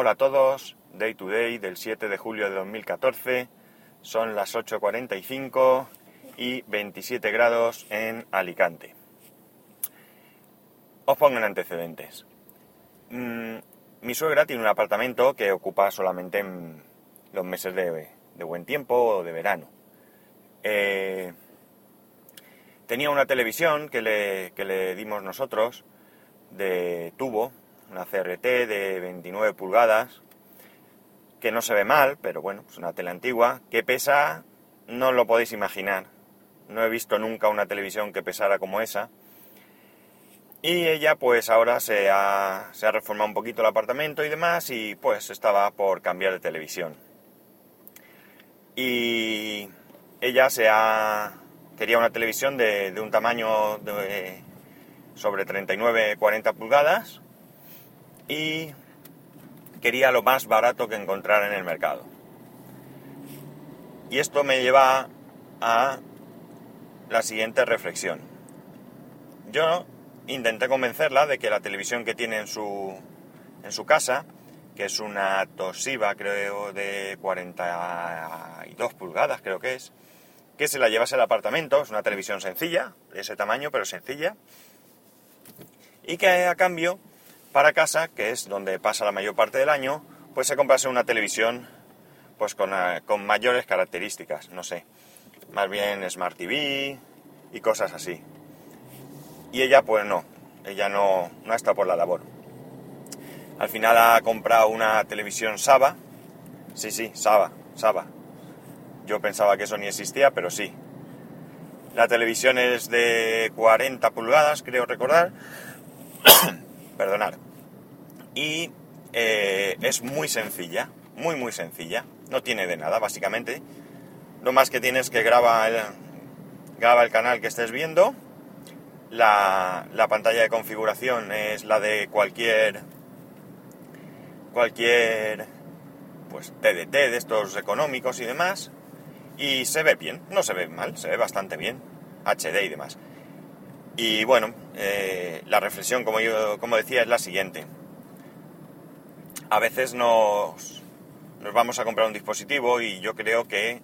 Hola a todos, Day to Day del 7 de julio de 2014, son las 8.45 y 27 grados en Alicante. Os pongo en antecedentes. Mm, mi suegra tiene un apartamento que ocupa solamente en los meses de, buen tiempo o de verano. Eh, tenía una televisión que le, que le dimos nosotros de tubo, una CRT de 29 pulgadas, que no se ve mal, pero bueno, es una tele antigua, que pesa, no lo podéis imaginar. No he visto nunca una televisión que pesara como esa. Y ella pues ahora se ha, se ha reformado un poquito el apartamento y demás y pues estaba por cambiar de televisión. Y ella se ha, quería una televisión de, de un tamaño de sobre 39-40 pulgadas y quería lo más barato que encontrar en el mercado. Y esto me lleva a la siguiente reflexión. Yo intenté convencerla de que la televisión que tiene en su, en su casa, que es una Toshiba creo de 42 pulgadas creo que es, que se la llevase al apartamento, es una televisión sencilla, de ese tamaño pero sencilla, y que a cambio para casa, que es donde pasa la mayor parte del año, pues se comprase una televisión pues con, eh, con mayores características, no sé, más bien Smart TV y cosas así. Y ella pues no, ella no, no está por la labor. Al final ha comprado una televisión Saba, sí, sí, Saba, Saba. Yo pensaba que eso ni existía, pero sí. La televisión es de 40 pulgadas, creo recordar. Perdonar. Y eh, es muy sencilla, muy muy sencilla. No tiene de nada, básicamente. Lo más que tienes que graba el, graba el canal que estés viendo la, pantalla de configuración es la de cualquier cualquier pues TDT de estos económicos y demás y se ve bien, no se ve mal, se ve bastante bien, HD y demás. Y bueno, eh, la reflexión, como yo como decía, es la siguiente. A veces nos, nos vamos a comprar un dispositivo y yo creo que,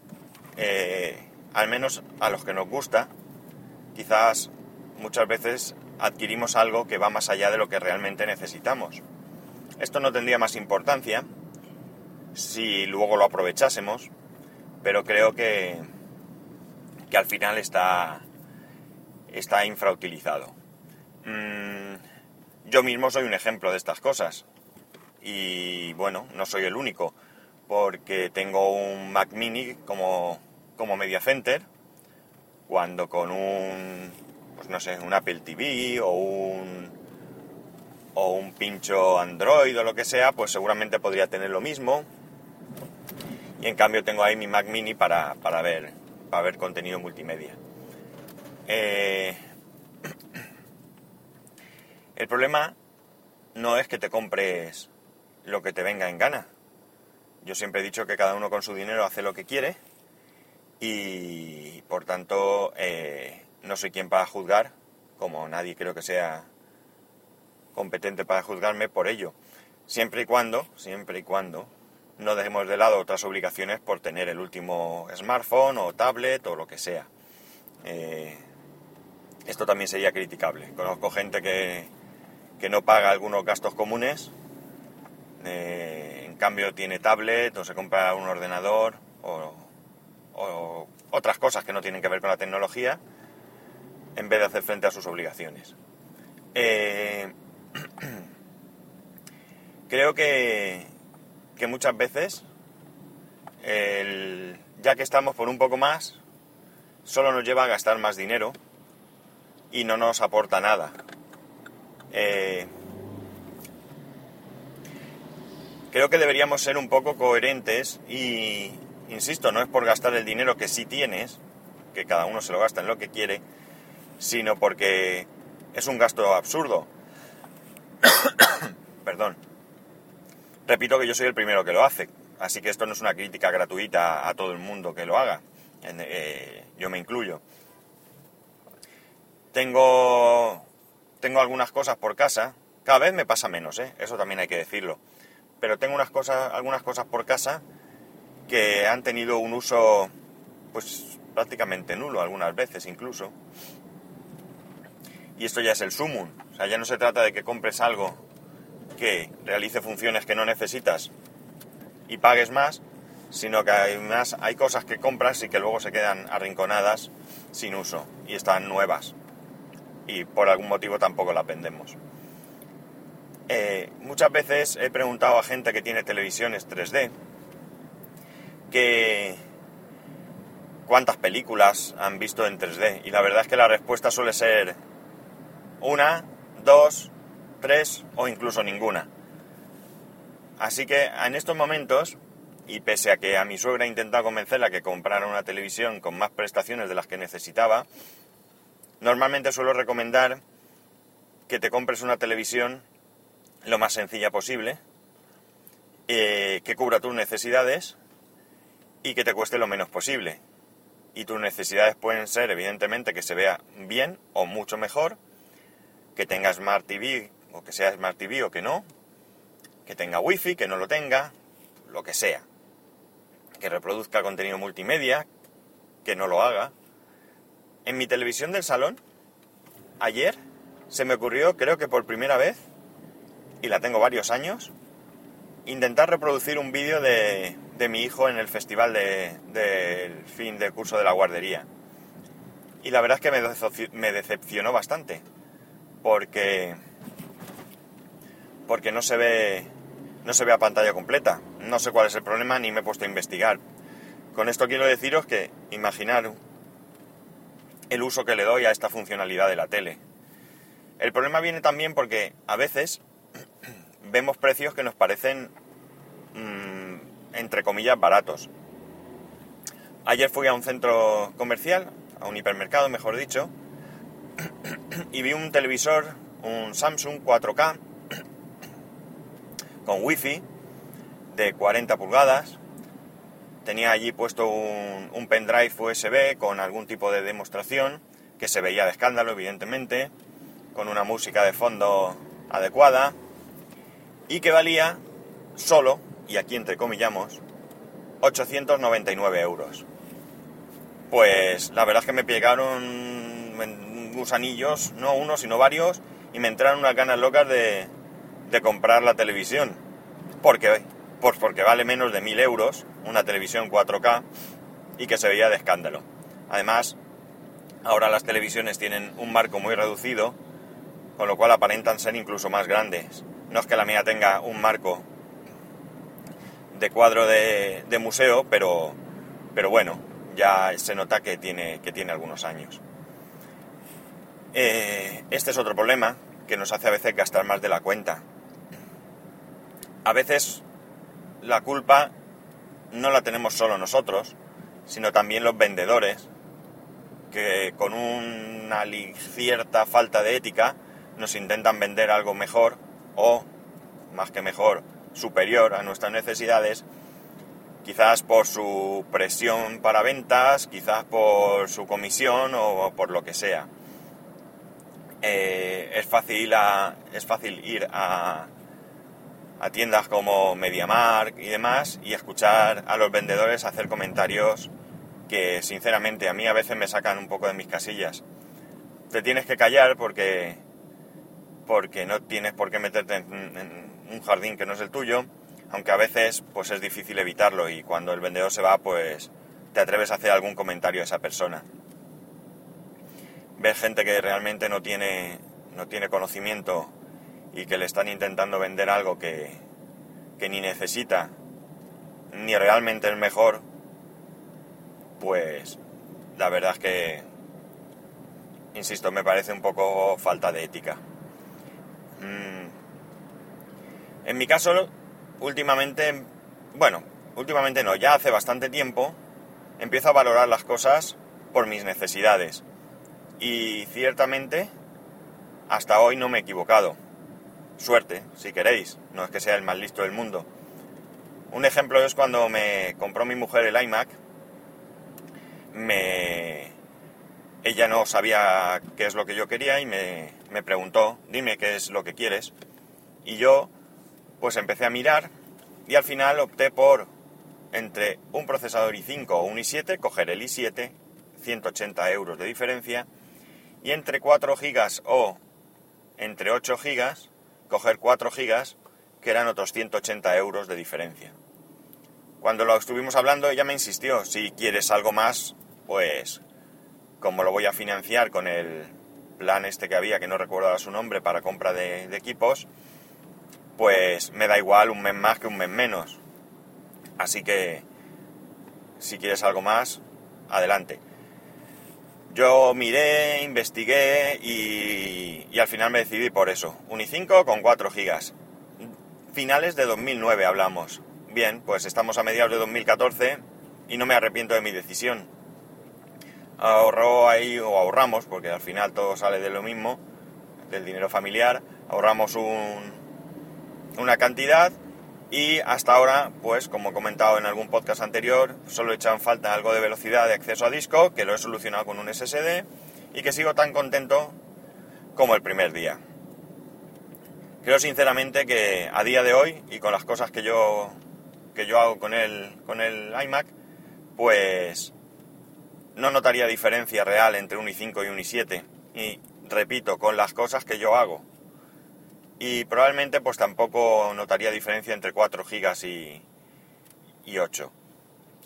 eh, al menos a los que nos gusta, quizás muchas veces adquirimos algo que va más allá de lo que realmente necesitamos. Esto no tendría más importancia si luego lo aprovechásemos, pero creo que, que al final está, está infrautilizado. Mm, yo mismo soy un ejemplo de estas cosas y bueno, no soy el único porque tengo un Mac mini como, como media center cuando con un pues no sé, un Apple TV o un, o un pincho Android o lo que sea, pues seguramente podría tener lo mismo. Y en cambio tengo ahí mi Mac mini para, ver, para ver contenido multimedia. Eh, el problema no es que te compres lo que te venga en gana. Yo siempre he dicho que cada uno con su dinero hace lo que quiere y por tanto eh, no soy quien para juzgar, como nadie creo que sea competente para juzgarme por ello. Siempre y cuando, siempre y cuando no dejemos de lado otras obligaciones por tener el último smartphone o tablet o lo que sea. Eh, esto también sería criticable. Conozco gente que, que no paga algunos gastos comunes, eh, en cambio tiene tablet o se compra un ordenador o, otras cosas que no tienen que ver con la tecnología en vez de hacer frente a sus obligaciones. Eh, creo que, que, muchas veces, ya que estamos por un poco más, solo nos lleva a gastar más dinero y no nos aporta nada. Eh, creo que deberíamos ser un poco coherentes y, insisto, no es por gastar el dinero que sí tienes, que cada uno se lo gasta en lo que quiere, sino porque es un gasto absurdo. Perdón. Repito que yo soy el primero que lo hace, así que esto no es una crítica gratuita a todo el mundo que lo haga. Eh, yo me incluyo. Tengo, tengo algunas cosas por casa. Cada vez me pasa menos, ¿eh? eso también hay que decirlo. pero tengo unas cosas, algunas cosas por casa que han tenido un uso pues prácticamente nulo algunas veces incluso. Y esto ya es el sumum. O sea, ya no se trata de que compres algo que realice funciones que no necesitas y pagues más, sino que además hay cosas que compras y que luego se quedan arrinconadas sin uso y están nuevas. Y por algún motivo tampoco las vendemos. Eh, muchas veces he preguntado a gente que tiene televisiones 3D que cuántas películas han visto en 3D y la verdad es que la respuesta suele ser una, dos, tres o incluso ninguna. Así que en estos momentos, y pese a que a mi suegra he intentado convencerla que comprara una televisión con más prestaciones de las que necesitaba, normalmente suelo recomendar que te compres una televisión lo más sencilla posible, eh, que cubra tus necesidades y que te cueste lo menos posible. Y tus necesidades pueden ser, evidentemente, que se vea bien o mucho mejor, que tenga Smart TV o que sea Smart TV o que no, que tenga Wi-Fi, que no lo tenga, lo que sea. Que reproduzca contenido multimedia, que no lo haga. En mi televisión del salón, ayer, se me ocurrió, creo que por primera vez, y la tengo varios años, intentar reproducir un vídeo de, mi hijo en el festival del de, fin de curso de la guardería. Y la verdad es que me, decepcionó bastante, porque, porque no se ve no se ve a pantalla completa. No sé cuál es el problema ni me he puesto a investigar. Con esto quiero deciros que imaginar el uso que le doy a esta funcionalidad de la tele. El problema viene también porque a veces vemos precios que nos parecen, mm, entre comillas, baratos. Ayer fui a un centro comercial, a un hipermercado, mejor dicho, y vi un televisor, un Samsung 4K, con wifi de 40 pulgadas. Tenía allí puesto un, pendrive USB con algún tipo de demostración que se veía de escándalo, evidentemente, con una música de fondo adecuada y que valía solo, y aquí entre comillamos, 899 euros. Pues la verdad es que me pegaron gusanillos, no uno, sino varios, y me entraron unas ganas locas de, de comprar la televisión. Porque, pues porque vale menos de 1000 euros una televisión 4K y que se veía de escándalo. Además, ahora las televisiones tienen un marco muy reducido, con lo cual aparentan ser incluso más grandes. No es que la mía tenga un marco de cuadro de, museo, pero, pero bueno, ya se nota que tiene, que tiene algunos años. Eh, este es otro problema que nos hace a veces gastar más de la cuenta. A veces la culpa no la tenemos solo nosotros, sino también los vendedores, que con una cierta falta de ética nos intentan vender algo mejor o, más que mejor, superior a nuestras necesidades, quizás por su presión para ventas, quizás por su comisión o por lo que sea. Eh, es, fácil es fácil ir a, a tiendas como MediaMark y demás y escuchar a los vendedores hacer comentarios que sinceramente a mí a veces me sacan un poco de mis casillas. Te tienes que callar porque porque no tienes por qué meterte en, un jardín que no es el tuyo, aunque a veces pues es difícil evitarlo y cuando el vendedor se va pues te atreves a hacer algún comentario a esa persona. Ves gente que realmente no tiene, no tiene conocimiento y que le están intentando vender algo que, que ni necesita, ni realmente es mejor, pues la verdad es que, insisto, me parece un poco falta de ética. Mm. En mi caso, últimamente, bueno, últimamente no, ya hace bastante tiempo, empiezo a valorar las cosas por mis necesidades. Y ciertamente, hasta hoy no me he equivocado. Suerte, si queréis, no es que sea el más listo del mundo. Un ejemplo es cuando me compró mi mujer el iMac, me... ella no sabía qué es lo que yo quería y me, me preguntó, dime qué es lo que quieres. Y yo, pues empecé a mirar y al final opté por entre un procesador i5 o un i7, coger el i7, 180 euros de diferencia, y entre 4 gigas o entre 8 gigas, coger 4 gigas, que eran otros 180 euros de diferencia. Cuando lo estuvimos hablando, ella me insistió, si quieres algo más, pues como lo voy a financiar con el plan este que había, que no recuerdo su nombre, para compra de, de equipos, pues me da igual un mes más que un mes menos. Así que, si quieres algo más, adelante. Yo miré, investigué y, y al final me decidí por eso. Un i5 con 4 gigas. Finales de 2009 hablamos. Bien, pues estamos a mediados de 2014 y no me arrepiento de mi decisión. Ahorró ahí, o ahorramos, porque al final todo sale de lo mismo, del dinero familiar, ahorramos un, una cantidad y hasta ahora, pues como he comentado en algún podcast anterior, solo he echado en falta algo de velocidad de acceso a disco, que lo he solucionado con un SSD y que sigo tan contento como el primer día. Creo sinceramente que a día de hoy y con las cosas que yo que yo hago con el, con el iMac, pues no notaría diferencia real entre un i5 y un i7. Y repito, con las cosas que yo hago. Y probablemente pues tampoco notaría diferencia entre 4 GB y, y 8.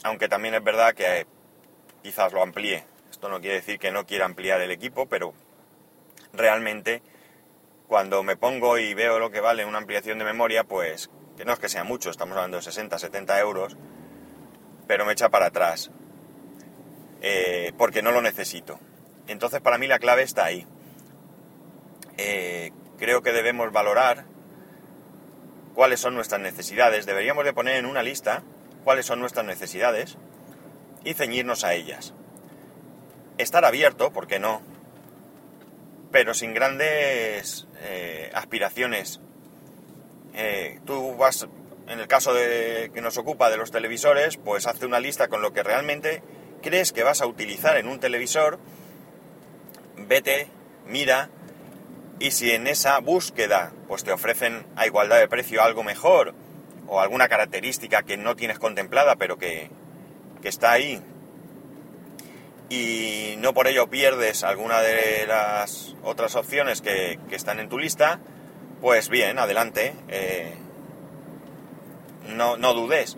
Aunque también es verdad que quizás lo amplíe. Esto no quiere decir que no quiera ampliar el equipo, pero realmente cuando me pongo y veo lo que vale una ampliación de memoria, pues que no es que sea mucho, estamos hablando de 60, 70 euros, pero me echa para atrás, eh, porque no lo necesito. Entonces para mí la clave está ahí. Eh, creo que debemos valorar cuáles son nuestras necesidades, deberíamos de poner en una lista cuáles son nuestras necesidades y ceñirnos a ellas. Estar abierto, ¿por qué no? Pero sin grandes eh, aspiraciones eh, tú vas, en el caso de, que nos ocupa de los televisores, pues hace una lista con lo que realmente crees que vas a utilizar en un televisor, vete, mira, y si en esa búsqueda pues te ofrecen a igualdad de precio algo mejor o alguna característica que no tienes contemplada pero que, que está ahí y no por ello pierdes alguna de las otras opciones que, que están en tu lista, pues bien, adelante. Eh, no, no, dudes.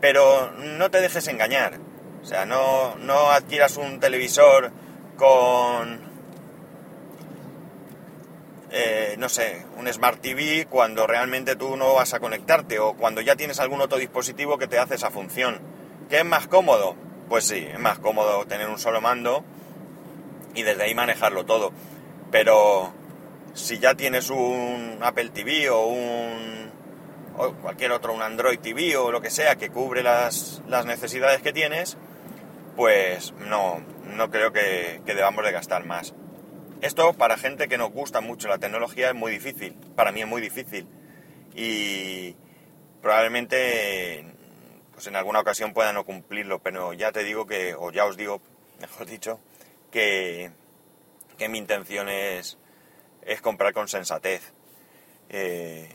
Pero no te dejes engañar. O sea, no, no adquieras un televisor con, eh, no sé, un Smart TV cuando realmente tú no vas a conectarte o cuando ya tienes algún otro dispositivo que te hace esa función. ¿Qué es más cómodo? Pues sí, es más cómodo tener un solo mando y desde ahí manejarlo todo. Pero si ya tienes un Apple TV o un cualquier otro, un Android TV o lo que sea que cubre las, las necesidades que tienes, pues no, no creo que, que, debamos de gastar más. Esto para gente que nos gusta mucho la tecnología es muy difícil, para mí es muy difícil y probablemente pues en alguna ocasión pueda no cumplirlo, pero ya te digo que, o ya os digo, mejor dicho, que, que mi intención es es comprar con sensatez. Eh,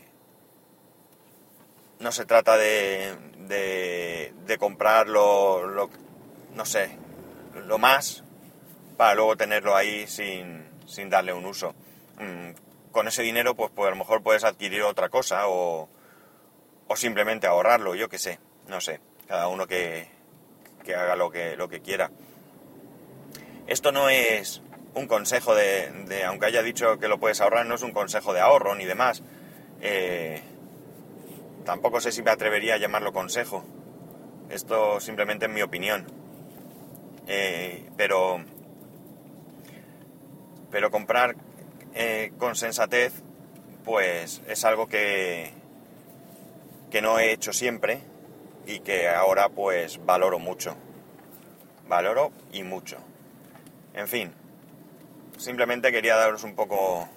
no se trata de, de, comprar lo, no sé, lo más para luego tenerlo ahí sin, sin darle un uso. Mm, con ese dinero, pues, pues, a lo mejor puedes adquirir otra cosa o, o simplemente ahorrarlo, yo qué sé, no sé, cada uno que, que haga lo que, lo que quiera. Esto no es un consejo de, aunque haya dicho que lo puedes ahorrar, no es un consejo de ahorro ni demás. Eh, tampoco sé si me atrevería a llamarlo consejo. Esto simplemente es mi opinión. Eh, pero, pero comprar eh, con sensatez, pues es algo que, que no he hecho siempre y que ahora pues valoro mucho. Valoro y mucho. En fin, Simplemente quería daros un poco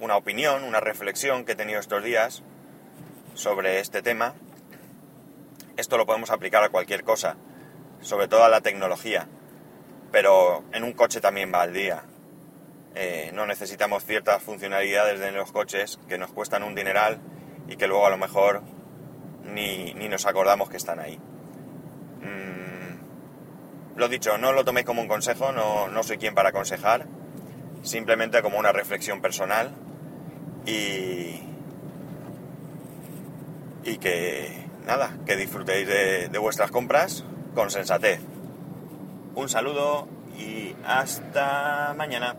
una opinión, una reflexión que he tenido estos días sobre este tema. Esto lo podemos aplicar a cualquier cosa, sobre todo a la tecnología, pero en un coche también va al día. Eh, no necesitamos ciertas funcionalidades de los coches que nos cuestan un dineral y que luego a lo mejor ni, ni nos acordamos que están ahí. Mm, lo dicho, no lo toméis como un consejo, no, no soy quien para aconsejar, simplemente como una reflexión personal y, y que nada, que disfrutéis de, de vuestras compras con sensatez. Un saludo y hasta mañana.